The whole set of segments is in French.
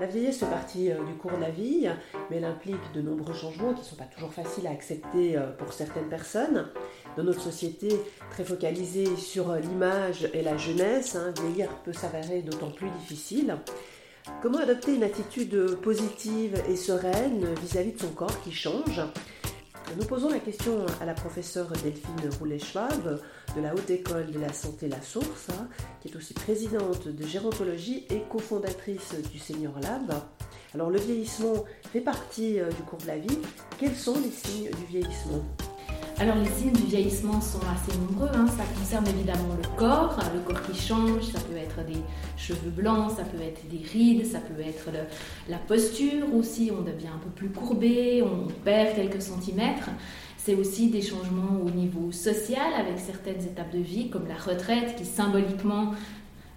La vieillesse fait partie euh, du cours de la vie, mais elle implique de nombreux changements qui ne sont pas toujours faciles à accepter euh, pour certaines personnes. Dans notre société très focalisée sur euh, l'image et la jeunesse, hein, vieillir peut s'avérer d'autant plus difficile. Comment adopter une attitude positive et sereine vis-à-vis de son corps qui change? Nous posons la question à la professeure Delphine Roulet-Schwab de la Haute École de la Santé La Source, hein, qui est aussi présidente de gérontologie et cofondatrice du Senior Lab. Alors le vieillissement fait partie euh, du cours de la vie. Quels sont les signes du vieillissement? Alors les signes du vieillissement sont assez nombreux, hein. ça concerne évidemment le corps, hein, le corps qui change, ça peut être des cheveux blancs, ça peut être des rides, ça peut être la posture aussi, on devient un peu plus courbé, on perd quelques centimètres. C'est aussi des changements au niveau social avec certaines étapes de vie comme la retraite qui symboliquement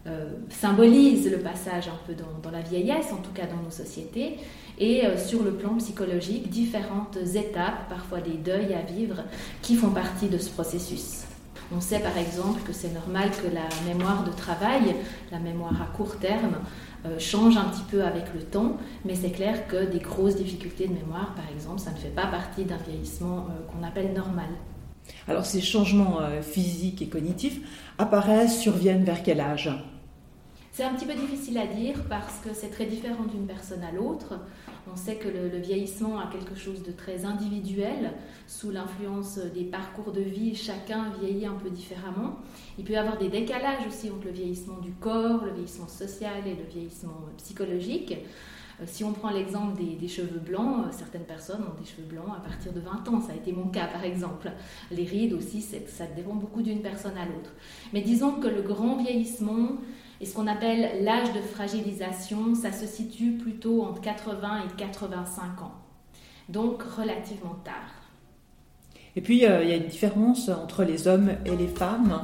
euh, symbolise le passage un peu dans, la vieillesse, en tout cas dans nos sociétés, et euh, sur le plan psychologique, différentes étapes, parfois des deuils à vivre, qui font partie de ce processus. On sait par exemple que c'est normal que la mémoire de travail, la mémoire à court terme, change un petit peu avec le temps, mais c'est clair que des grosses difficultés de mémoire, par exemple, ça ne fait pas partie d'un vieillissement qu'on appelle normal. Alors ces changements physiques et cognitifs apparaissent, surviennent vers quel âge? C'est un petit peu difficile à dire parce que c'est très différent d'une personne à l'autre. On sait que le, vieillissement a quelque chose de très individuel, sous l'influence des parcours de vie, chacun vieillit un peu différemment. Il peut y avoir des décalages aussi entre le vieillissement du corps, le vieillissement social et le vieillissement psychologique. Euh, si on prend l'exemple des, cheveux blancs, euh, certaines personnes ont des cheveux blancs à partir de 20 ans. Ça a été mon cas, par exemple. Les rides aussi, ça dépend beaucoup d'une personne à l'autre. Mais disons que le grand vieillissement, et ce qu'on appelle l'âge de fragilisation, ça se situe plutôt entre 80 et 85 ans. Donc relativement tard. Et puis, euh, il y a une différence entre les hommes et les femmes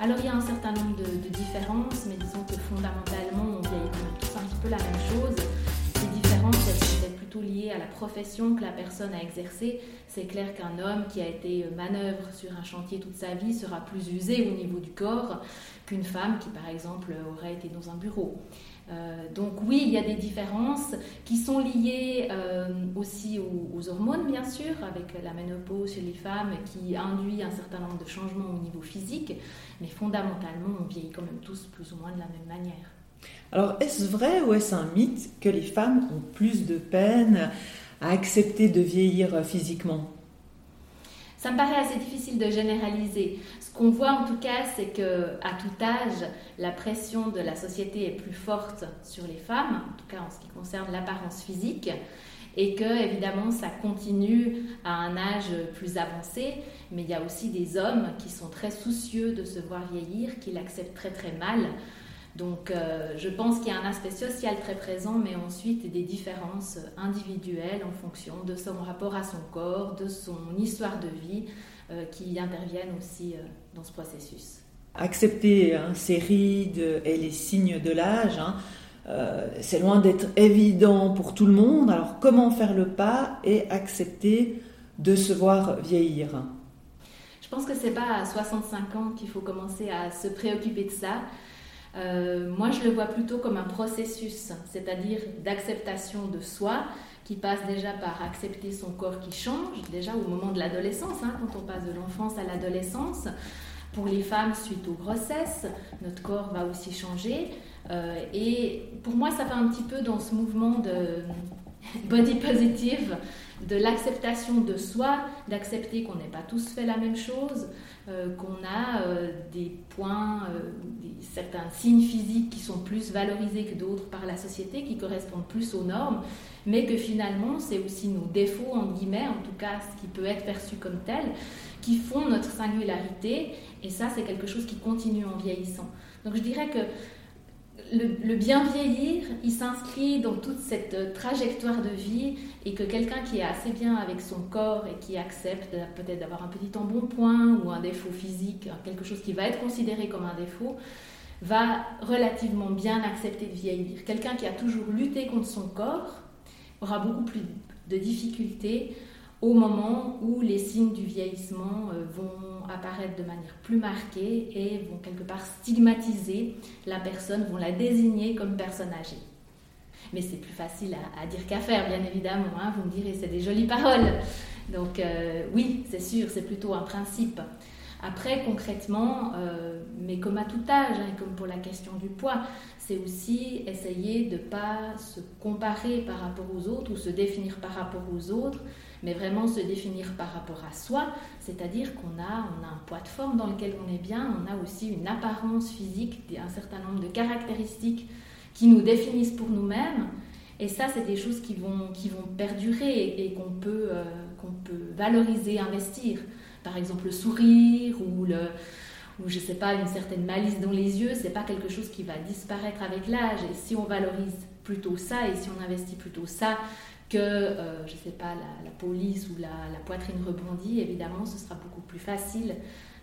alors il y a un certain nombre de, différences, mais disons que fondamentalement on vieillit tous un petit peu la même chose. Les différences, elles plutôt liées à la profession que la personne a exercée. C'est clair qu'un homme qui a été manœuvre sur un chantier toute sa vie sera plus usé au niveau du corps qu'une femme qui, par exemple, aurait été dans un bureau. Euh, donc oui, il y a des différences qui sont liées euh, aussi aux, hormones, bien sûr, avec la ménopause chez les femmes qui induit un certain nombre de changements au niveau physique, mais fondamentalement, on vieillit quand même tous plus ou moins de la même manière. Alors, est-ce vrai ou est-ce un mythe que les femmes ont plus de peine à accepter de vieillir physiquement? Ça me paraît assez difficile de généraliser. Ce qu'on voit en tout cas, c'est que à tout âge, la pression de la société est plus forte sur les femmes, en tout cas en ce qui concerne l'apparence physique, et que évidemment ça continue à un âge plus avancé, mais il y a aussi des hommes qui sont très soucieux de se voir vieillir, qui l'acceptent très très mal. Donc euh, je pense qu'il y a un aspect social très présent, mais ensuite des différences individuelles en fonction de son rapport à son corps, de son histoire de vie, euh, qui interviennent aussi euh, dans ce processus. Accepter hein, ces rides et les signes de l'âge, hein, c'est loin d'être évident pour tout le monde. Alors comment faire le pas et accepter de se voir vieillir? Je pense que c'est pas à 65 ans qu'il faut commencer à se préoccuper de ça. Euh, moi, je le vois plutôt comme un processus, c'est-à-dire d'acceptation de soi, qui passe déjà par accepter son corps qui change, déjà au moment de l'adolescence, hein, quand on passe de l'enfance à l'adolescence. Pour les femmes, suite aux grossesses, notre corps va aussi changer. Euh, et pour moi, ça va un petit peu dans ce mouvement de body positive, de l'acceptation de soi, d'accepter qu'on n'est pas tous fait la même chose, euh, qu'on a euh, des points, euh, certains signes physiques qui sont plus valorisés que d'autres par la société, qui correspondent plus aux normes, mais que finalement c'est aussi nos défauts, en guillemets, en tout cas ce qui peut être perçu comme tel, qui font notre singularité, et ça c'est quelque chose qui continue en vieillissant. Donc je dirais que le, bien vieillir, il s'inscrit dans toute cette euh, trajectoire de vie et que quelqu'un qui est assez bien avec son corps et qui accepte peut-être d'avoir un petit embonpoint ou un défaut physique, quelque chose qui va être considéré comme un défaut, va relativement bien accepter de vieillir. Quelqu'un qui a toujours lutté contre son corps aura beaucoup plus de difficultés au moment où les signes du vieillissement euh, vont apparaître de manière plus marquée et vont quelque part stigmatiser la personne, vont la désigner comme personne âgée. Mais c'est plus facile à, dire qu'à faire, bien évidemment. Hein. Vous me direz, c'est des jolies paroles. Donc euh, oui, c'est sûr, c'est plutôt un principe. Après, concrètement, euh, mais comme à tout âge, hein, comme pour la question du poids, c'est aussi essayer de ne pas se comparer par rapport aux autres ou se définir par rapport aux autres, mais vraiment se définir par rapport à soi, c'est-à-dire qu'on a, on a un poids de forme dans lequel on est bien, on a aussi une apparence physique, un certain nombre de caractéristiques qui nous définissent pour nous-mêmes. Et ça, c'est des choses qui vont, qui vont perdurer et qu'on peut, euh, qu'on peut valoriser, investir. Par exemple, le sourire ou le, ou je sais pas, une certaine malice dans les yeux, c'est pas quelque chose qui va disparaître avec l'âge. Et si on valorise plutôt ça et si on investit plutôt ça que, euh, je sais pas, la, police ou la, poitrine rebondie, évidemment, ce sera beaucoup plus facile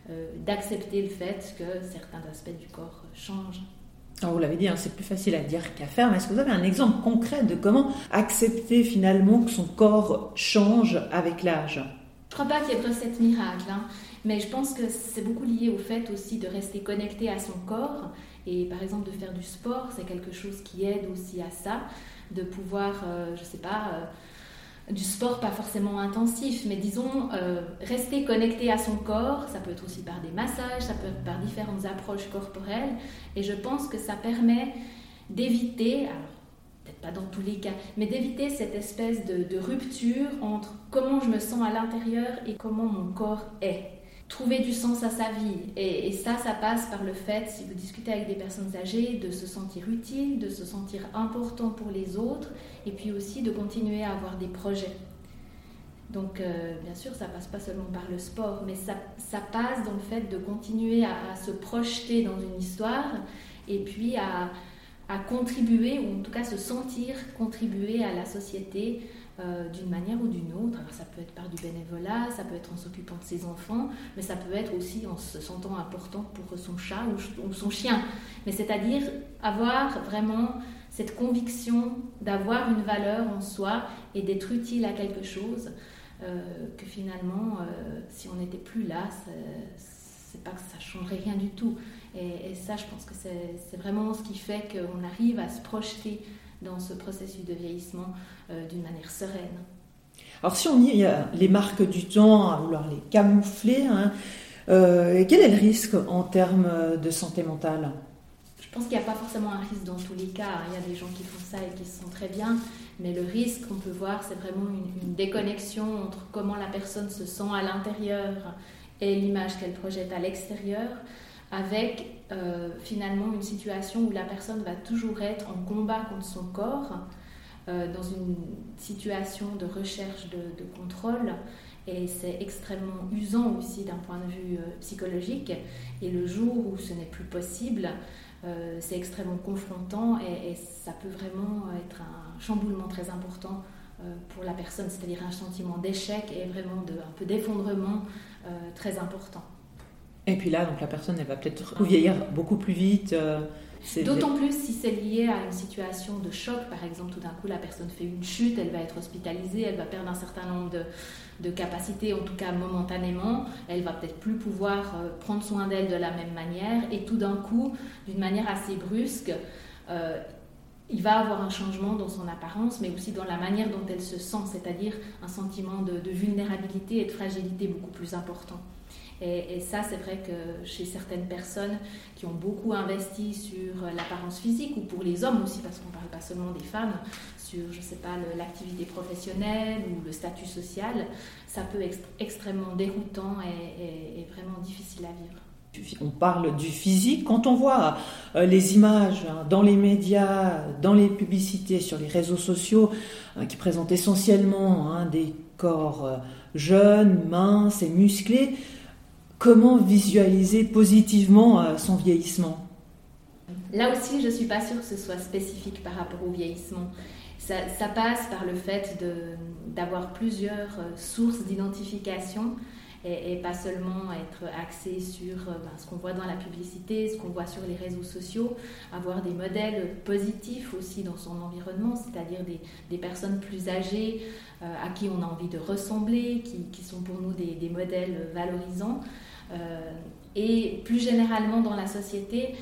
euh, d'accepter le fait que certains aspects du corps changent. Alors vous l'avez dit, hein, c'est plus facile à dire qu'à faire, mais est-ce que vous avez un exemple concret de comment accepter finalement que son corps change avec l'âge? Je ne crois pas qu'il y ait recette miracle. Hein. Mais je pense que c'est beaucoup lié au fait aussi de rester connecté à son corps. Et par exemple, de faire du sport, c'est quelque chose qui aide aussi à ça. De pouvoir, euh, je ne sais pas, euh, du sport pas forcément intensif, mais disons, euh, rester connecté à son corps. Ça peut être aussi par des massages, ça peut être par différentes approches corporelles. Et je pense que ça permet d'éviter, peut-être pas dans tous les cas, mais d'éviter cette espèce de, rupture entre comment je me sens à l'intérieur et comment mon corps est trouver du sens à sa vie. Et, ça, ça passe par le fait, si vous discutez avec des personnes âgées, de se sentir utile, de se sentir important pour les autres, et puis aussi de continuer à avoir des projets. Donc, euh, bien sûr, ça passe pas seulement par le sport, mais ça, ça passe dans le fait de continuer à, se projeter dans une histoire, et puis à, à contribuer, ou en tout cas se sentir contribuer à la société euh, d'une manière ou d'une autre. Alors ça peut être par du bénévolat, ça peut être en s'occupant de ses enfants, mais ça peut être aussi en se sentant important pour son chat ou, son chien. Mais c'est-à-dire avoir vraiment cette conviction d'avoir une valeur en soi et d'être utile à quelque chose, euh, que finalement, euh, si on n'était plus là, c'est pas que ça changerait rien du tout. Et, et ça, je pense que c'est vraiment ce qui fait qu'on arrive à se projeter dans ce processus de vieillissement euh, d'une manière sereine. Alors si on y a les marques du temps, à vouloir les camoufler, hein, euh, quel est le risque en termes de santé mentale? Je pense qu'il n'y a pas forcément un risque dans tous les cas. Il y a des gens qui font ça et qui se sentent très bien, mais le risque qu'on peut voir, c'est vraiment une, déconnexion entre comment la personne se sent à l'intérieur et l'image qu'elle projette à l'extérieur avec euh, finalement une situation où la personne va toujours être en combat contre son corps, euh, dans une situation de recherche de, contrôle. Et c'est extrêmement usant aussi d'un point de vue euh, psychologique. Et le jour où ce n'est plus possible, c'est extrêmement confrontant et, ça peut vraiment être un chamboulement très important pour la personne, c'est-à-dire un sentiment d'échec et vraiment un peu d'effondrement très important. Et puis là, donc la personne, elle va peut-être vieillir beaucoup plus vite. Euh, D'autant plus si c'est lié à une situation de choc, par exemple, tout d'un coup la personne fait une chute, elle va être hospitalisée, elle va perdre un certain nombre de, capacités, en tout cas momentanément, elle va peut-être plus pouvoir euh, prendre soin d'elle de la même manière, et tout d'un coup, d'une manière assez brusque, euh, il va avoir un changement dans son apparence, mais aussi dans la manière dont elle se sent, c'est-à-dire un sentiment de, de vulnérabilité et de fragilité beaucoup plus important. Et, ça, c'est vrai que chez certaines personnes qui ont beaucoup investi sur l'apparence physique, ou pour les hommes aussi, parce qu'on ne parle pas seulement des femmes, sur, je ne sais pas, l'activité professionnelle ou le statut social, ça peut être extrêmement déroutant et, vraiment difficile à vivre. On parle du physique. Quand on voit euh, les images hein, dans les médias, dans les publicités, sur les réseaux sociaux, hein, qui présentent essentiellement hein, des corps euh, jeunes, minces et musclés, comment visualiser positivement euh, son vieillissement? Là aussi, je ne suis pas sûre que ce soit spécifique par rapport au vieillissement. Ça, passe par le fait d'avoir plusieurs euh, sources d'identification et, pas seulement être axé sur euh, ben, ce qu'on voit dans la publicité, ce qu'on voit sur les réseaux sociaux, avoir des modèles positifs aussi dans son environnement, c'est-à-dire des, personnes plus âgées à qui on a envie de ressembler, qui, sont pour nous des modèles valorisants. Euh, et plus généralement dans la société,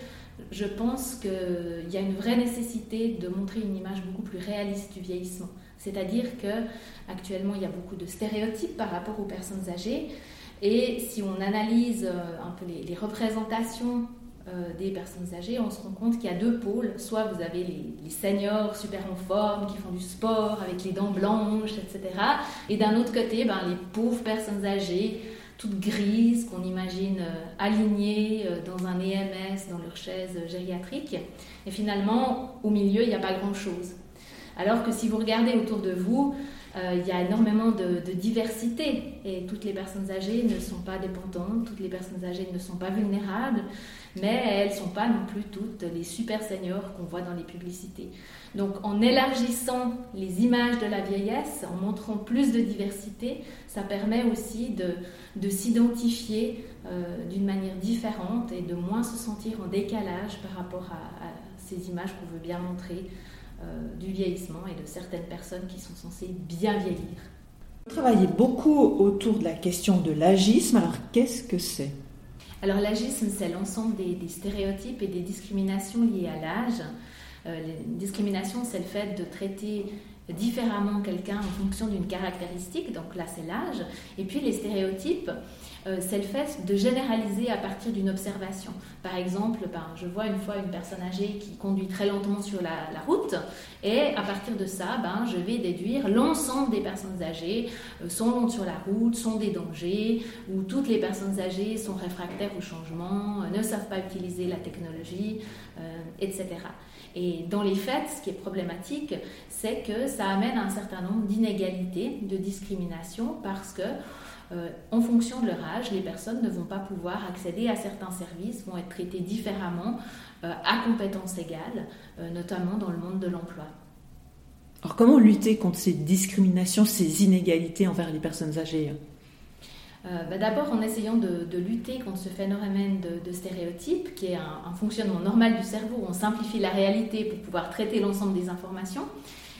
je pense qu'il y a une vraie nécessité de montrer une image beaucoup plus réaliste du vieillissement. C'est-à-dire que actuellement il y a beaucoup de stéréotypes par rapport aux personnes âgées. Et si on analyse euh, un peu les, représentations euh, des personnes âgées, on se rend compte qu'il y a deux pôles. Soit vous avez les, seniors super en forme qui font du sport avec les dents blanches, etc. Et d'un autre côté, ben, les pauvres personnes âgées toutes grises, qu'on imagine euh, alignées dans un EMS, dans leur chaise gériatrique. Et finalement, au milieu, il n'y a pas grand-chose. Alors que si vous regardez autour de vous, euh, il y a énormément de, diversité et toutes les personnes âgées ne sont pas dépendantes, toutes les personnes âgées ne sont pas vulnérables, mais elles ne sont pas non plus toutes les super seniors qu'on voit dans les publicités. Donc en élargissant les images de la vieillesse, en montrant plus de diversité, ça permet aussi de, s'identifier euh, d'une manière différente et de moins se sentir en décalage par rapport à ces images qu'on veut bien montrer du vieillissement et de certaines personnes qui sont censées bien vieillir. Vous travaillez beaucoup autour de la question de l'agisme. Alors, qu'est-ce que c'est? Alors, l'agisme, c'est l'ensemble des, stéréotypes et des discriminations liées à l'âge. Euh, les discriminations, c'est le fait de traiter différemment quelqu'un en fonction d'une caractéristique, donc là c'est l'âge, et puis les stéréotypes, euh, c'est le fait de généraliser à partir d'une observation. Par exemple, ben, je vois une fois une personne âgée qui conduit très lentement sur la, route, et à partir de ça, ben, je vais déduire l'ensemble des personnes âgées euh, sont lentes sur la route, sont des dangers, ou toutes les personnes âgées sont réfractaires au changement, euh, ne savent pas utiliser la technologie, etc. Et dans les faits, ce qui est problématique, c'est que ça amène un certain nombre d'inégalités, de discriminations, parce que euh, en fonction de leur âge, les personnes ne vont pas pouvoir accéder à certains services, vont être traitées différemment, euh, à compétences égales, euh, notamment dans le monde de l'emploi. Alors comment lutter contre ces discriminations, ces inégalités envers les personnes âgées bah, D'abord en essayant de, lutter contre ce phénomène de, stéréotype, qui est un, un, fonctionnement normal du cerveau, on simplifie la réalité pour pouvoir traiter l'ensemble des informations.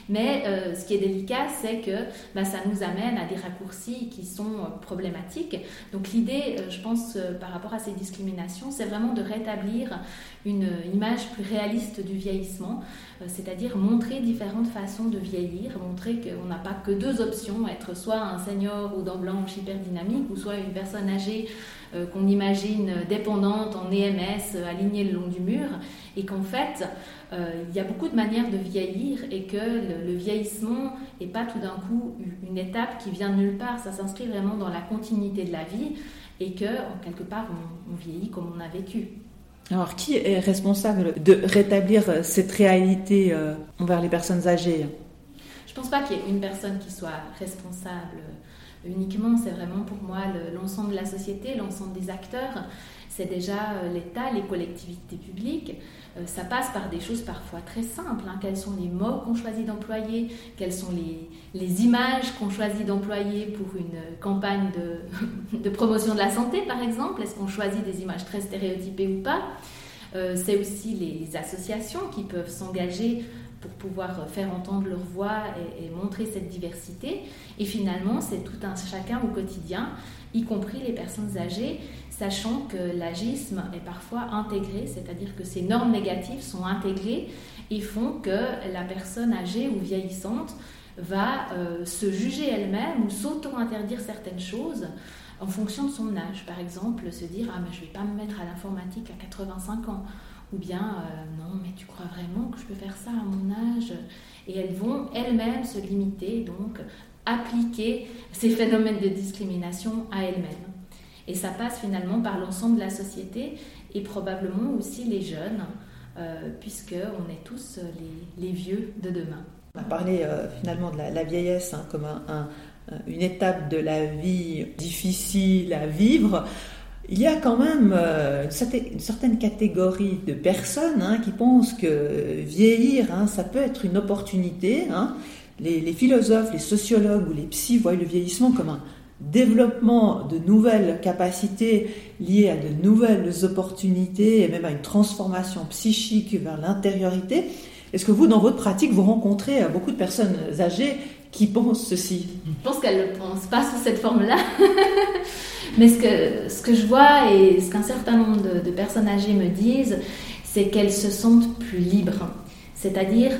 Mais euh, ce qui est délicat, c'est que bah, ça nous amène à des raccourcis qui sont euh, problématiques. Donc l'idée, euh, je pense, par rapport à ces discriminations, c'est vraiment de rétablir une image plus réaliste du vieillissement, c'est-à-dire montrer différentes façons de vieillir, montrer qu'on n'a pas que deux options, être soit un senior ou dents blanches hyper dynamique, ou soit une personne âgée qu'on imagine dépendante en EMS alignée le long du mur, et qu'en fait, euh, il y a beaucoup de manières de vieillir et que le, vieillissement n'est pas tout d'un coup une étape qui vient de nulle part, ça s'inscrit vraiment dans la continuité de la vie et que, en quelque part, on, vieillit comme on a vécu. Alors, qui est responsable de rétablir euh, cette réalité euh, envers les personnes âgées? Je ne pense pas qu'il y ait une personne qui soit responsable uniquement, c'est vraiment pour moi l'ensemble de la société, l'ensemble des acteurs. C'est déjà l'État, les collectivités publiques, euh, ça passe par des choses parfois très simples. Hein. Quels sont les mots qu'on choisit d'employer? Quelles sont les, images qu'on choisit d'employer pour une campagne de, de, promotion de la santé, par exemple? Est-ce qu'on choisit des images très stéréotypées ou pas? Euh, C'est aussi les, associations qui peuvent s'engager pour pouvoir faire entendre leur voix et, montrer cette diversité. Et finalement, c'est tout un chacun au quotidien, y compris les personnes âgées, sachant que l'agisme est parfois intégré, c'est-à-dire que ces normes négatives sont intégrées et font que la personne âgée ou vieillissante va euh, se juger elle-même ou s'auto-interdire certaines choses en fonction de son âge. Par exemple, se dire Ah, mais je ne vais pas me mettre à l'informatique à 85 ans. Ou bien euh, Non, mais tu crois vraiment que je peux faire ça à mon âge? Et elles vont elles-mêmes se limiter, donc appliquer ces phénomènes de discrimination à elles-mêmes. Et ça passe finalement par l'ensemble de la société et probablement aussi les jeunes, euh, puisqu'on est tous les, vieux de demain. On a parlé euh, finalement de la, vieillesse hein, comme une étape de la vie difficile à vivre. Il y a quand même euh, une, certaine, catégorie de personnes hein, qui pensent que vieillir, hein, ça peut être une opportunité. Les, les, philosophes, les sociologues ou les psys voient le vieillissement comme un, développement de nouvelles capacités liées à de nouvelles opportunités et même à une transformation psychique vers l'intériorité. Est-ce que vous, dans votre pratique, vous rencontrez euh, beaucoup de personnes âgées qui pensent ceci? Je pense qu'elles ne le pensent pas sous cette forme-là. Mais ce que, ce que je vois et ce qu'un certain nombre de, personnes âgées me disent, c'est qu'elles se sentent plus libres, c'est-à-dire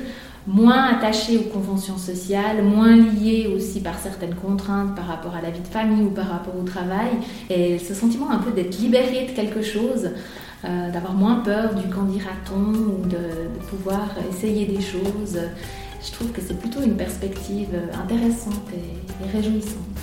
moins attachées aux conventions sociales, moins liées aussi par certaines contraintes par rapport à la vie de famille ou par rapport au travail, et ce sentiment un peu d'être libérée de quelque chose, euh, d'avoir moins peur du qu'en dira-t-on ou de, pouvoir essayer des choses. Je trouve que c'est plutôt une perspective intéressante et réjouissante.